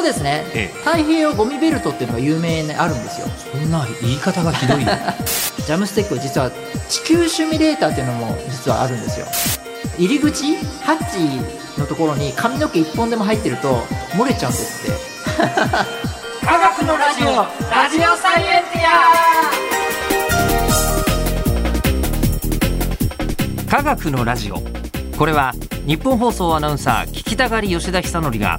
とですね、ええ。太平洋ゴミベルトっていうのが有名にあるんですよ。そんな言い方がひどい ジャムステック実は地球シミュレーターっていうのも実はあるんですよ。入り口ハッチのところに髪の毛一本でも入ってると漏れちゃうんですって。科学のラジオラジオサイエンテ科学のラジオ。これは日本放送アナウンサー聞きたがり吉田久典が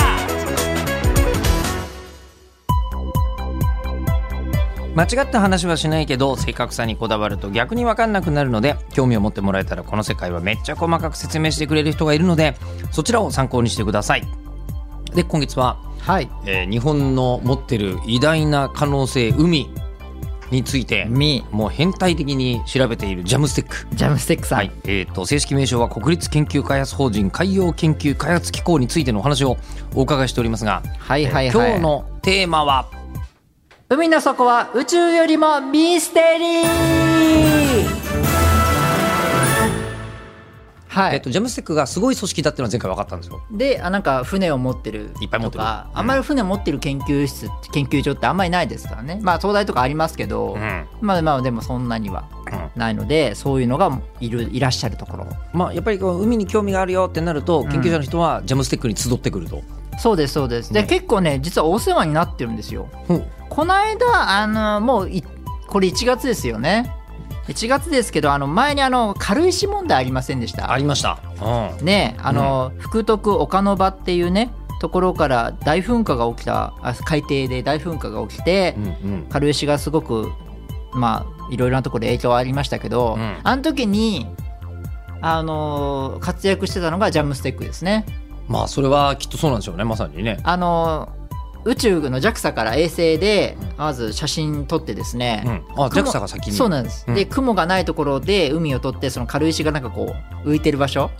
間違った話はしないけど正確さにこだわると逆に分かんなくなるので興味を持ってもらえたらこの世界はめっちゃ細かく説明してくれる人がいるのでそちらを参考にしてください。で今月は、はい。えー日本の持ってる偉大な可能性海についてみもう変態的に調べているジャムステック。ジャムステックさん、はい。えー、と正式名称は国立研究開発法人海洋研究開発機構についてのお話をお伺いしておりますが、はいはいはい。えー今日のテーマは海の底は宇宙よりもミステリー。はい、えっと、ジャムステックがすごい組織だっていうのは前回分かったんですよ。であなんか船を持ってるいっぱい持ってる。とかうんあんまり船持ってる研究室研究所ってあんまりないですからね。まあ東大とかありますけど、うん。まあまあでもそんなにはうん。ないのでそういうのがいるいらっしゃるところ。まあ、やっぱりこう海に興味があるよってなるとん。研究者の人はジャムステックに集ってくると。そうですそうです。で、ね。結構ね実はお世話になってるんですよ。この間あのもういこれ1月ですよね。1月ですけどあの前にあの軽石問題ありませんでした？ありました。うん。ねあの、福徳岡ノ場っていうねところから大噴火が起きたあ海底で大噴火が起きて、うんうん。軽石がすごくまあいろいろなところで影響ありましたけど、うん。あの時にあの活躍してたのがジャムステックですね。まあそれはきっとそうなんでしょうね。まさにね。あの宇宙の JAXA から衛星でまず写真撮ってですね、うん、あ雲 JAXA が先に。そうなんです、うん。で雲がないところで海を撮ってその軽石がなんかこう浮いてる場所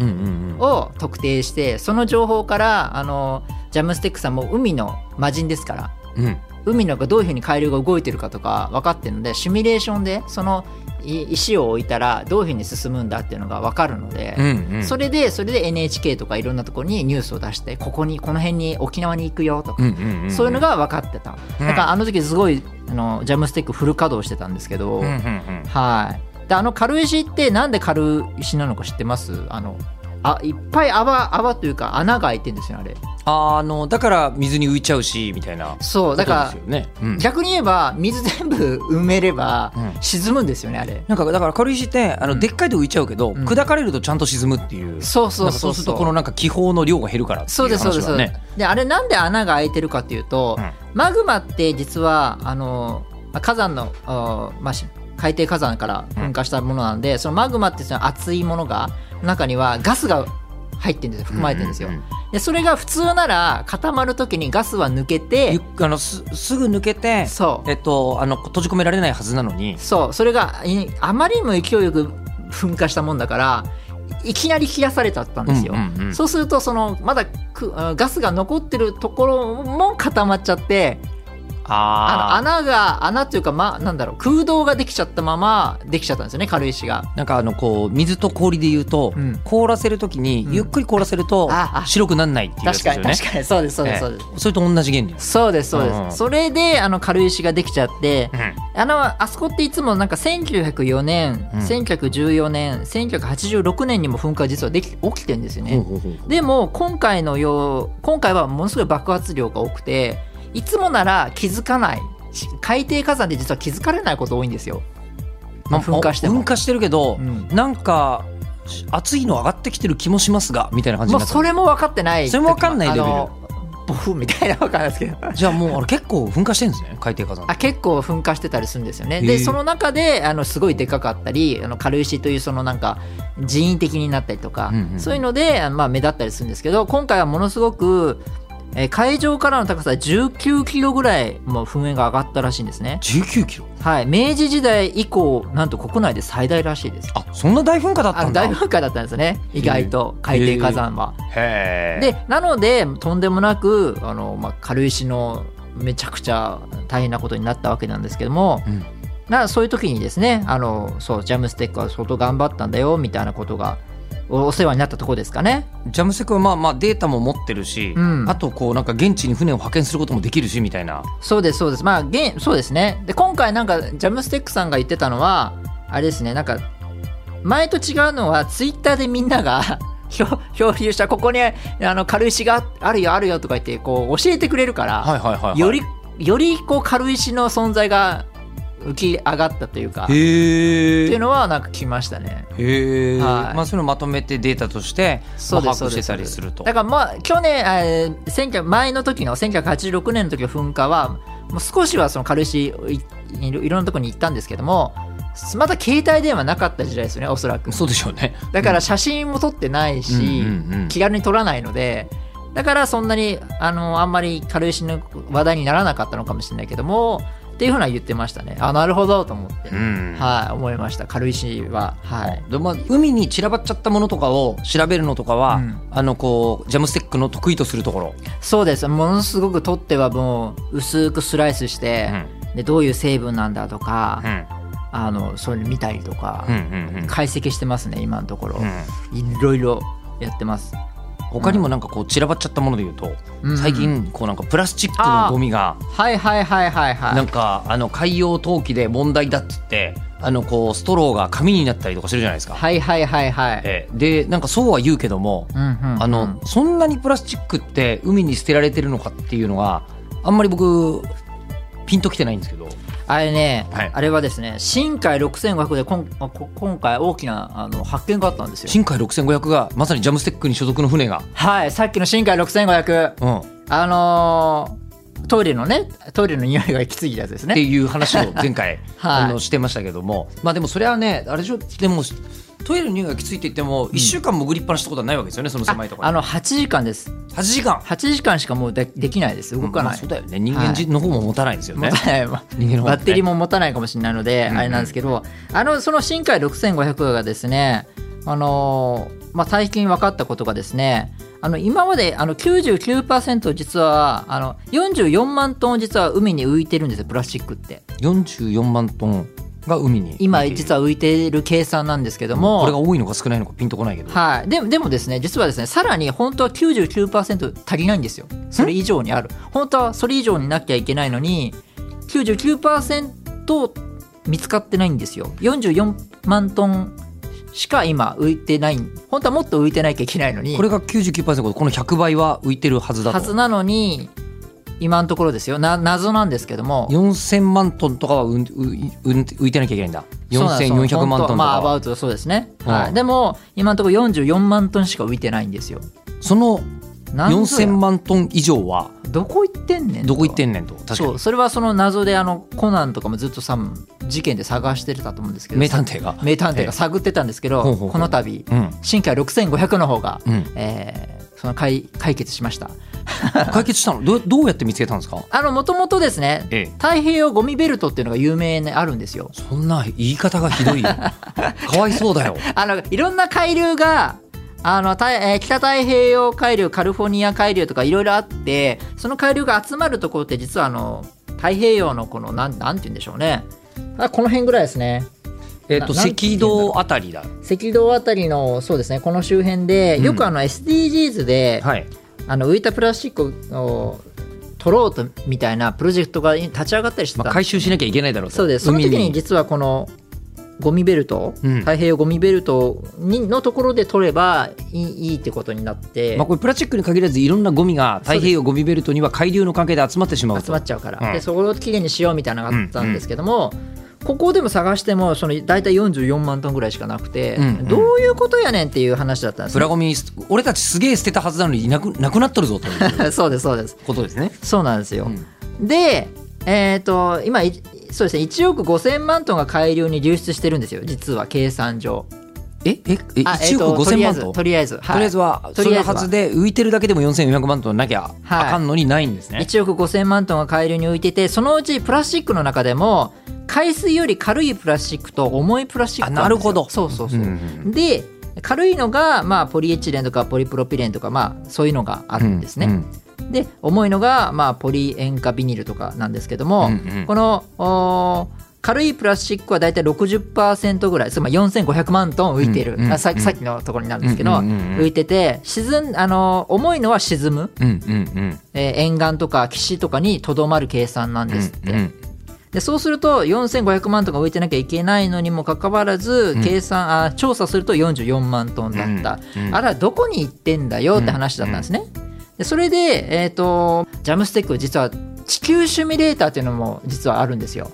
を特定してその情報からあのジャムステックさんも海の魔人ですからうん。海の中どういうふうに海流が動いてるかとか分かってるのでシミュレーションでそのい石を置いたらどういうふうに進むんだっていうのが分かるので、うんうん。それでそれで NHK とかいろんなところにニュースを出してここにこの辺に沖縄に行くよとか、うんうんんそういうのが分かってた、うん。だからあの時すごいあのジャムステックフル稼働してたんですけど、うんうんうん。はい。であの軽石ってなんで軽石なのか知ってます？あのあいっぱい泡泡というか穴が開いてるんですよあれ。ああのだから水に浮いちゃうしみたいな。そうだから。うん。逆に言えば水全部 埋めればうん。沈むんですよねあれ。なんかだから軽石ってあの、うん。でっかいと浮いちゃうけど、うん。砕かれるとちゃんと沈むっていう。そうそうそうそう。するとこのなんか気泡の量が減るからっていうそうですそうですそうです。であれなんで穴が開いてるかっていうと、うん。マグマって実はあのまあ火山の、あまあ、し海底火山から噴火したものなんで、そのマグマってその熱いものが中にはガスが入ってるんですよ含まれてるんですよ、うんうんうんでそれが普通なら固まる時にガスは抜けてゆあのすすぐ抜けてそう。えっとあの閉じ込められないはずなのに。そう。それがいあまりにも勢いよく噴火したもんだからいきなり冷やされちゃったんですよ、うんうんうんそうするとそのまだガスが残ってるところも固まっちゃってああの穴が穴というか、ま、なんだろう空洞ができちゃったままできちゃったんですよね軽石が。なんかあのこう水と氷で言うと、うん。凍らせるときにうん。ゆっくり凍らせるとああ。白くならないっていうやつ確ですよね。かに確かに。そうですそうですええそうです。それと同じ原理。そうですそうです、うんうんそれであの軽石ができちゃってあのあそこっていつもなんか1904年、うん。1914年1986年にも噴火実はでき起きてるんですよね、でも今回のよう今回はものすごい爆発量が多くていつもなら気づかない。し海底火山で実は気づかれないこと多いんですよ、まあ、噴火しても。噴火してるけど、うん。なんか熱いの上がってきてる気もしますがみたいな感じになってそれも分かってない。それも分かんないレベル。ボフみたいな分かんないですけど。じゃあもうあれ結構噴火してるんですね海底火山。あ結構噴火してたりするんですよね。でその中であのすごいでかかったりあの軽石というそのなんか人為的になったりとか、うんうんそういうので、まあ、目立ったりするんですけど今回はものすごくえー海上からの高さ19キロぐらいもう噴煙が上がったらしいんですね。19キロ？はい、明治時代以降なんと国内で最大らしいです。あそんな大噴火だったあんだ。大噴火だったんですね。意外と。海底火山は。へえでなのでとんでもなくあの、まあ、軽石のめちゃくちゃ大変なことになったわけなんですけども、うん。なそういう時にですねあのそうジャムステックは相当頑張ったんだよみたいなことがおお世話になったところですかね。ジャムセクはまあまあデータも持ってるし、うん。あとこうなんか現地に船を派遣することもできるしみたいな。そうですそうです。まあ現そうですね。で今回なんかジャムステックさんが言ってたのはあれですね。なんか前と違うのはツイッターでみんなが 漂漂流したここにあの軽石があるよあるよとか言ってこう教えてくれるから、はいはいはい、はい、よりよりこう軽石の存在が浮き上がったというかってへいうえのはなんか聞きましたね。へえ、はい。まあそういうのをまとめてデータとして、把握してたりすると。だからまあ去年、えー、1900前の時の1986年の時の噴火はもう少しはその軽石いいろいろんなところに行ったんですけどもまだ携帯電話なかった時代ですよねおそらく。そうでしょうね。だから写真も撮ってないし、気軽に撮らないのでだからそんなにあのあんまり軽石の話題にならなかったのかもしれないけどもっていうふうな言ってましたね。あなるほどと思って、うん。はい思いました。軽石は。はい。でまあ、海に散らばっちゃったものとかを調べるのとかは、うん。あのこうジャムステックの得意とするところ、そうです。ものすごく取ってはもう薄くスライスして、でどういう成分なんだとか、うん。あのそういうの見たりとか、うんうんうん。解析してますね今のところ、うん。いろいろやってます他にもなんかこう散らばっちゃったものでいうと、うん。最近こうなんかプラスチックのゴミがはいはいはいはいはい。なんかあの海洋投棄で問題だっつってあのこうストローが紙になったりとかするじゃないですか。はいはいはいはい、ええ。でなんかそうは言うけども、うんうんうん。あのそんなにプラスチックって海に捨てられてるのかっていうのがあんまり僕ピンときてないんですけど。あれね、はい。あれはですね深海6500でこん今回大きなあの発見があったんですよ。深海6500がまさにジャムステックに所属の船が、はいさっきの深海6500うん、あのートイレのねトイレの匂いがきついやつですね。っていう話を前回、はい。あのしてましたけども。まあでもそれはねあれでしょでもトイレの匂いがきついって言っても1週間潜りっぱなしってことはないわけですよねその狭いところあの8時間です。8時間？8時間しかもうでできないです。動かない、まあそうだよね。人間の方も持たないですよね、持たないバッテリーも持たないかもしれないので、あれなんですけどあのその深海6500がですねあのーまあ、最近分かったことがですねあの今まであの99%実はあの44万トン実は海に浮いてるんですよプラスチックって。44万トンが海に。今実は浮いている計算なんですけども、これが多いのか少ないのかピンとこないけど、はい、でもでもですね実はですねさらに本当は99%足りないんですよ。それ以上にある。本当はそれ以上になきゃいけないのに99%見つかってないんですよ。44万トンしか今浮いてない。本当はもっと浮いてなきゃいけないのに。これが99%この100倍は浮いてるはずだと。はずなのに今のところですよ。な謎なんですけども。4000万トンとかはうう浮いてなきゃいけないんだ4400万トンとかまあアバウトそうですね、うんはい、でも今のところ44万トンしか浮いてないんですよその4000万トン以上はどこ行ってんねんどこ行ってんねんと確かにそうそれはその謎であのコナンとかもずっとさ事件で探してたと思うんですけど名探偵が名探偵が探ってたんですけど、ほうほうほうこの度うん深海6500の方が、うんえーその解解決しました 解決したの？どうどうやって見つけたんですか？あのもともとですねええ。太平洋ゴミベルトっていうのが有名にあるんですよ。そんな言い方がひどいよ。かわいそうだよ。あのいろんな海流があのたえー北太平洋海流カリフォルニア海流とかいろいろあってその海流が集まるところって実はあの太平洋のこのなんなんて言うんでしょうね。あこの辺ぐらいですね。えっと赤道あたりだ。赤道あたりのそうですね。この周辺でうん。よくあの SDGs で、はいあの浮いたプラスチックを取ろうとみたいなプロジェクトが立ち上がったりしてた。まあ、んです回収しなきゃいけないだろうと。そうです。その時海に実はこのゴミベルト、うん。太平洋ゴミベルトにのところで取ればいいいいってことになって、まあ、これプラスチックに限らずいろんなゴミが太平洋ゴミベルトには海流の関係で集まってしまうと。集まっちゃうから、うん。でそこをきれいにしようみたいなのがあったんですけども、ここでも探してもその大体44万トンぐらいしかなくて、うんうん。どういうことやねんっていう話だったんですねプラゴミ俺たちすげえ捨てたはずなのにいなくなくなっとるぞという。そうですそうです。ことですね。そうなんですよ、うん。でえっ、と今いそうですね。1億5000万トンが海流に流出してるんですよ。実は計算上えええあ1億5000万トンと？りあえずとりあえずはそのとりあえずははずで浮いてるだけでも4400万トンなきゃあかんのにないんですね。1億5000万トンが海流に浮いててそのうちプラスチックの中でも海水より軽いプラスチックと重いプラスチックなるほど。そうそうそう、うんうんで軽いのが、まあ、ポリエチレンとかポリプロピレンとか、まあ、そういうのがあるんですね、うん。で重いのが、まあ、ポリ塩化ビニルとかなんですけども、うんうん。このおー軽いプラスチックはだいたい60%ぐらいつまり4500万トン浮いてる、うんうんあささっきのところになるんですけど、うんうんうんうん。浮いてて沈んあの重いのは沈む、うんうんうん。えー沿岸とか岸とかにとどまる計算なんですって、うんうん。でそうすると4500万トンが浮いてなきゃいけないのにもかかわらず、計算あ調査すると44万トンだった、うんうん。あらどこに行ってんだよって話だったんですね、でそれで、えー、とジャムステック実は地球シミュレーターっていうのも実はあるんですよ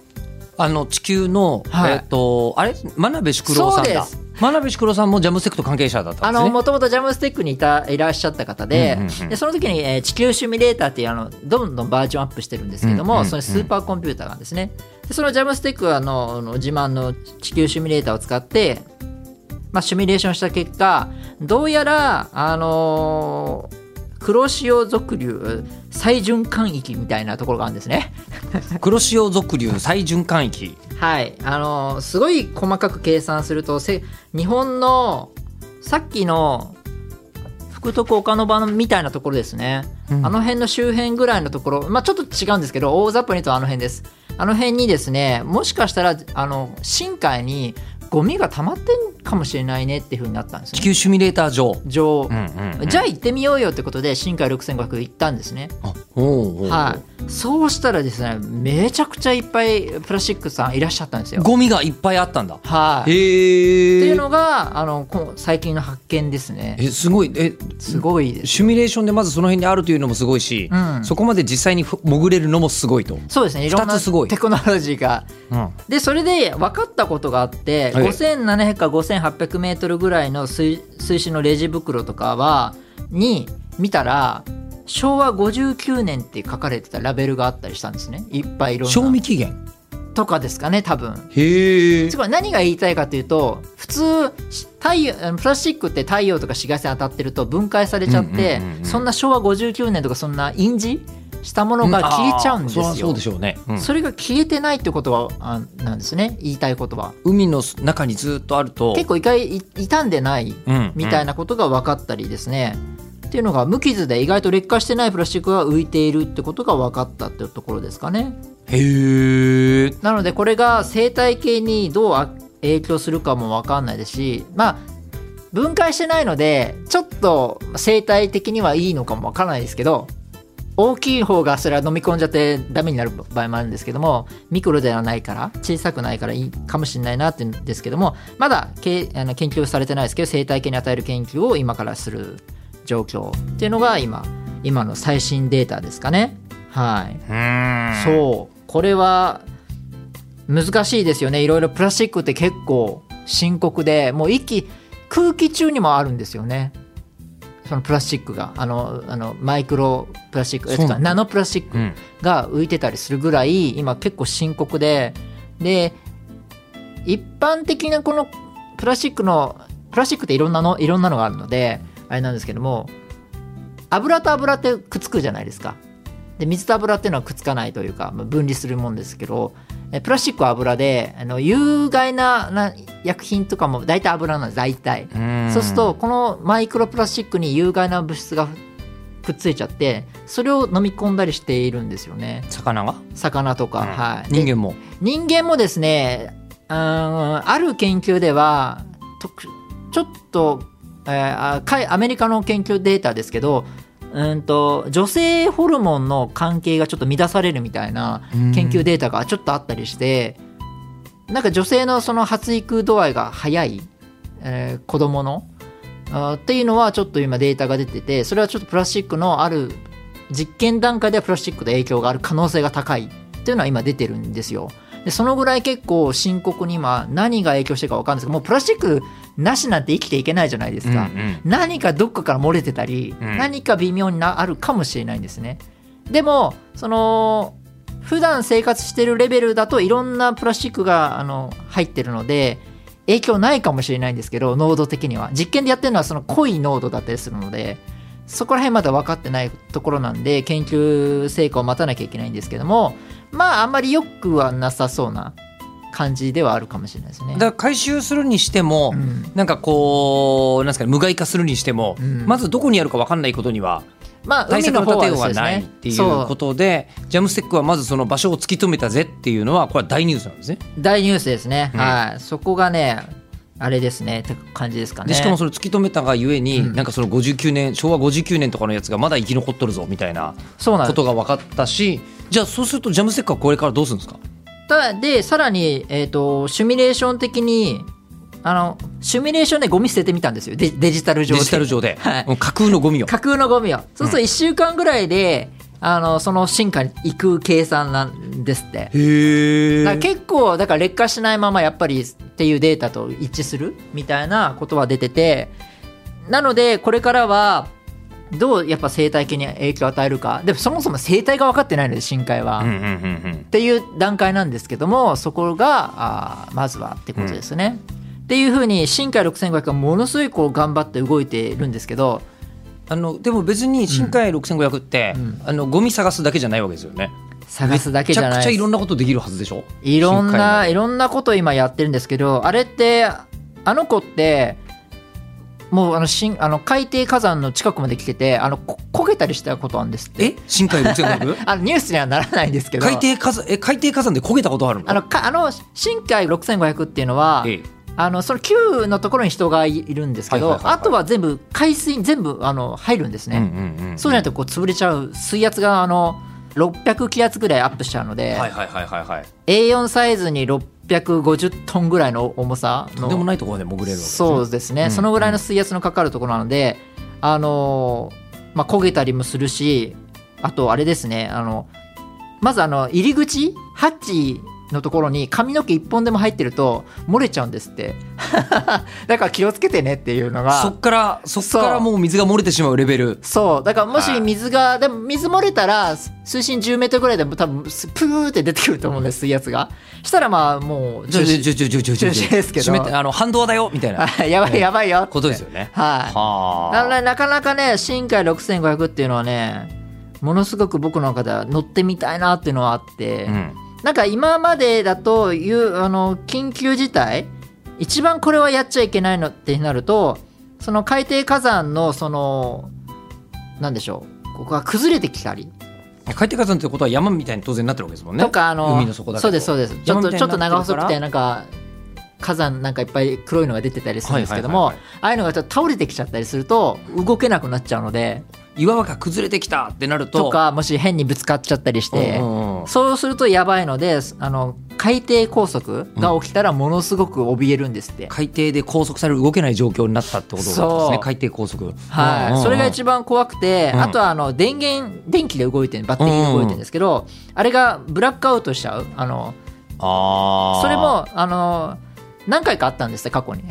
あの地球の、はい。えっ、とあれ？真鍋淑郎さんだ。真鍋淑郎さんもジャムセクト関係者だったあんですね。のもともとジャムステックにいたいらっしゃった方で,、うんうんうんでその時に、えー地球シミュレーターっていうあのどんどんバージョンアップしてるんですけども、うんうんうん。そのスーパーコンピューターなんですね。でそのジャムステックはあのあの自慢の地球シミュレーターを使って、まあ、シミュレーションした結果どうやらあのー黒潮俗流再循環域みたいなところがあるんですね。黒潮俗流再循環域。はい、あのすごい細かく計算するとせ日本のさっきの福徳岡ノ場みたいなところですね、うん。あの辺の周辺ぐらいのところ、まあ、ちょっと違うんですけど大雑把に言うとあの辺です。あの辺にですねもしかしたらあの深海にゴミが溜まってんかもしれないねっていうふうになったんですね。地球シミュレーター上。上、うんうんうん。じゃあ行ってみようよってことで深海6500行ったんですね。はい、そうしたらですねめちゃくちゃいっぱいプラスチックさんいらっしゃったんですよ。ゴミがいっぱいあったんだ。はい、へえ。っていうのがあのこ最近の発見ですね。えすごいえすごいです。シミュレーションでまずその辺にあるというのもすごいし、うんそこまで実際にふ潜れるのもすごいと。そうですねいろんな二つすごいテクノロジーがうんでそれで分かったことがあって、はい5700から5800メートルぐらいの水水深のレジ袋とかはに見たら昭和59年って書かれてたラベルがあったりしたんですね。いっぱいいろんな。賞味期限。とかですかね多分。へえ。つ。まり何が言いたいかというと普通太陽プラスチックって太陽とか紫外線当たってると分解されちゃって、うんうんうんうんそんな昭和59年とかそんな印字したものが消えちゃうんですよ、あーそそうでしょうね。うん。それが消えてないってことはあなんですね。言いたいことは。海の中にずっとあると。結構一回い傷んでないうん。みたいなことが分かったりですね、っていうのが無傷で意外と劣化してないプラスチックが浮いているってことが分かったっていうところですかねへえ。なのでこれが生態系にどうあ影響するかも分かんないですしまあ分解してないのでちょっと生態的にはいいのかも分からないですけど大きい方がそれは飲み込んじゃってダメになる場合もあるんですけどもミクロではないから小さくないからいいかもしれないなって言うんですけどもまだけあの研究されてないですけど生態系に与える研究を今からする状況っていうのが今今の最新データですかね。はい。うん。そう。これは難しいですよね。いろいろプラスチックって結構深刻でもう息空気中にもあるんですよね。そのプラスチックが。あのあのマイクロプラスチックえそうなんだ。ナノプラスチックうん。が浮いてたりするぐらい今結構深刻で。で一般的なこのプラスチックのプラスチックっていろんなのいろんなのがあるのであれなんですけども油と油ってくっつくじゃないですか。で水と油っていうのはくっつかないというかまあ分離するもんですけどえプラスチックは油であの有害なな薬品とかも大体油なんです大体。うん。そうするとこのマイクロプラスチックに有害な物質がくっついちゃってそれを飲み込んだりしているんですよね。魚が、魚とか、うん。はい。人間も？人間もですねうーんある研究ではとちょっと、えーあかいアメリカの研究データですけどうんと女性ホルモンの関係がちょっと乱されるみたいな研究データがちょっとあったりしてなんか女性のその発育度合いが早い、えー子供のあーっていうのはちょっと今データが出ててそれはちょっとプラスチックのある実験段階ではプラスチックの影響がある可能性が高いっていうのは今出てるんですよ。でそのぐらい結構深刻に今何が影響してるか分かんないですけどもうプラスチックなしなんて生きていけないじゃないですか。うんうん何かどっかから漏れてたり、うん何か微妙になあるかもしれないんですね。でもその普段生活してるレベルだといろんなプラスチックがあの入ってるので影響ないかもしれないんですけど濃度的には実験でやってるのはその濃い濃度だったりするのでそこら辺まだ分かってないところなんで研究成果を待たなきゃいけないんですけどもまああんまりよくはなさそうな感じではあるかもしれないですね。だから回収するにしても、うん。なんかこうなんですかね無害化するにしても、うん。まずどこにあるか分かんないことにはまあ対策の立てようはないっていうそことでジャムステックはまずその場所を突き止めたぜっていうのはこれは大ニュースなんですね。大ニュースですね、うん。はい。そこがねあれですねって感じですかね。でしかもそれ突き止めたがゆえに、うん。なんかその59年昭和59年とかのやつがまだ生き残っとるぞみたいなことが分かったしじゃあそうするとジャムステックはこれからどうするんですか？たでさらに、えー、とシミュレーション的にあのシミュレーションでゴミ捨ててみたんですよ。デデジタル上で。デジタル上で、はい。架空のゴミを。架空のゴミを。そうすると1週間ぐらいで、あのその進化に行く計算なんですって。へだから結構だから劣化しないままやっぱりっていうデータと一致するみたいなことは出てて。なのでこれからはどうやっぱ生態系に影響を与えるか。でもそもそも生態が分かってないので深海は、うんうんっうんうん。ていう段階なんですけどもそこがあーまずはってことですね、っていうふうに深海6500はものすごいこう頑張って動いてるんですけど。あのでも別に深海6500って、うん。あのゴミ探すだけじゃないわけですよね。探すだけじゃない。めちゃくちゃいろんなことできるはずでしょ？いろんないろんなこと今やってるんですけどあれってあの子ってもうあの深あの海底火山の近くまで来ててあのこ焦げたりしたことあるんですって。え？深海6500 あのニュースにはならないんですけど。海底火山？え海底火山で焦げたことあるの？あのかあの深海6500っていうのはええ。あのその9のところに人がいるんですけど、あとは全部海水に全部あの入るんですね、そうじゃないとこう潰れちゃう水圧があの600気圧ぐらいアップしちゃうので、はいはいはいはいはい A4 サイズに650トンぐらいの重さのとんでもないところまで潜れるわけですね。そうですね、うん。そのぐらいの水圧のかかるところなので、あのーまあ、焦げたりもするしあとあれですねあのまずあの入り口ハッチのところに髪の毛一本でも入ってると漏れちゃうんですって。だから気をつけてねっていうのがそっからそっからもう水が漏れてしまうレベル。そう。だからもしはい。水が、でも水漏れたら水深10メートルぐらいでも多分プーって出てくると思うんです水圧が。したらまあもうちょちょちょちょちょちょちょ中止ですけど。あの反動だよみたいな。あやばいやばいよことですよね。はい。はなのでなかなかね深海6500っていうのはねものすごく僕の中では乗ってみたいなっていうのはあって、うんなんか今までだというあの緊急事態一番これはやっちゃいけないのってなるとその海底火山のそのなんでしょうここが崩れてきたり。海底火山ってことは山みたいに当然なってるわけですもんね。とかあの海の底だそうですそうです。ちょっとちょっと長細くてななんか火山なんかいっぱい黒いのが出てたりするんですけども、ああいうのがちょっと倒れてきちゃったりすると動けなくなっちゃうので岩場が崩れてきたってなるととかもし変にぶつかっちゃったりして、うんうんうん。そうするとやばいのであの海底拘束が起きたらものすごく怯えるんですって、海底で拘束される動けない状況になったってことですね。海底拘束。はい、うんうんうん。それが一番怖くて、うん。あとはあの電源電気で動いてるバッテリーで動いてるんですけど、あれがブラックアウトしちゃう。あのあー。それもあの何回かあったんですって過去に。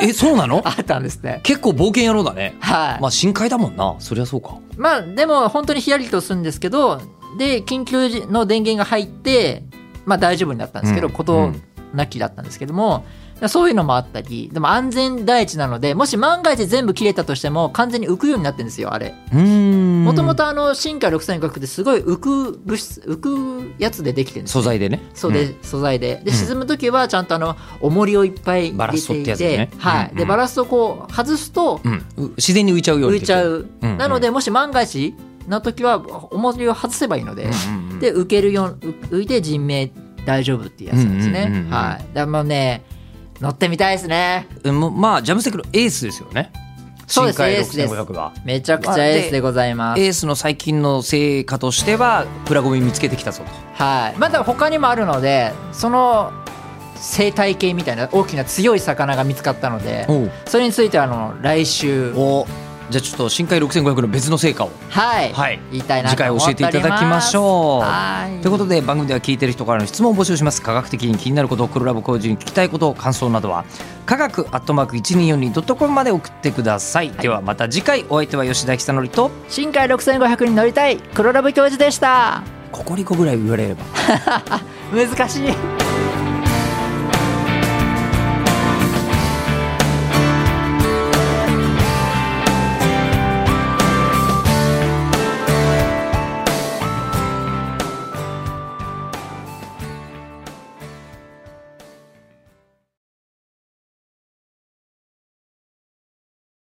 ええそうなの？あったんですって結構冒険野郎だね。はい、まあ深海だもんな。そりゃそうか。まあでも本当にヒヤリとするんですけどで緊急の電源が入ってまあ大丈夫になったんですけど、うん。ことなきだったんですけどもそういうのもあったりでも安全第一なのでもし万が一全部切れたとしても完全に浮くようになってるんですよあれ。うん。もともとあの深海6000ってすごい浮く物質浮くやつでできてるんです素材でね。そうで、素材で。で沈む時はちゃんとあの重りをいっぱい入バラストれていってねて、はい、うん。でバラストをこう外すとうん。う自然に浮いちゃうように浮いちゃう、うん。うん。なのでもし万が一な時は重りを外せばいいので、うんうんうん。で浮けるよう浮いて人命大丈夫っていうやつなんですね、うんうんうんうんはい。だもうね乗ってみたいですね。うんまあジャムステックのエースですよね。そうです深海エースです。6500が。めちゃくちゃエースでございます、エースの最近の成果としてはプラゴミ見つけてきたぞと。はい。まだ他にもあるのでその生態系みたいな大きな強い魚が見つかったのでそれについてはあの来週おじゃあちょっと深海6500の別の成果を。はい、はい。言いたいな次回教えていただきましょう。はい。ということで番組では聞いてる人からの質問を募集します。科学的に気になること黒ラブ工事に聞きたいこと感想などは科学アットマーク 1242.com まで送ってください、ではまた次回お相手は吉田久典と深海6500に乗りたい黒ラブ教授でした。ココリコぐらい言われれば。難しい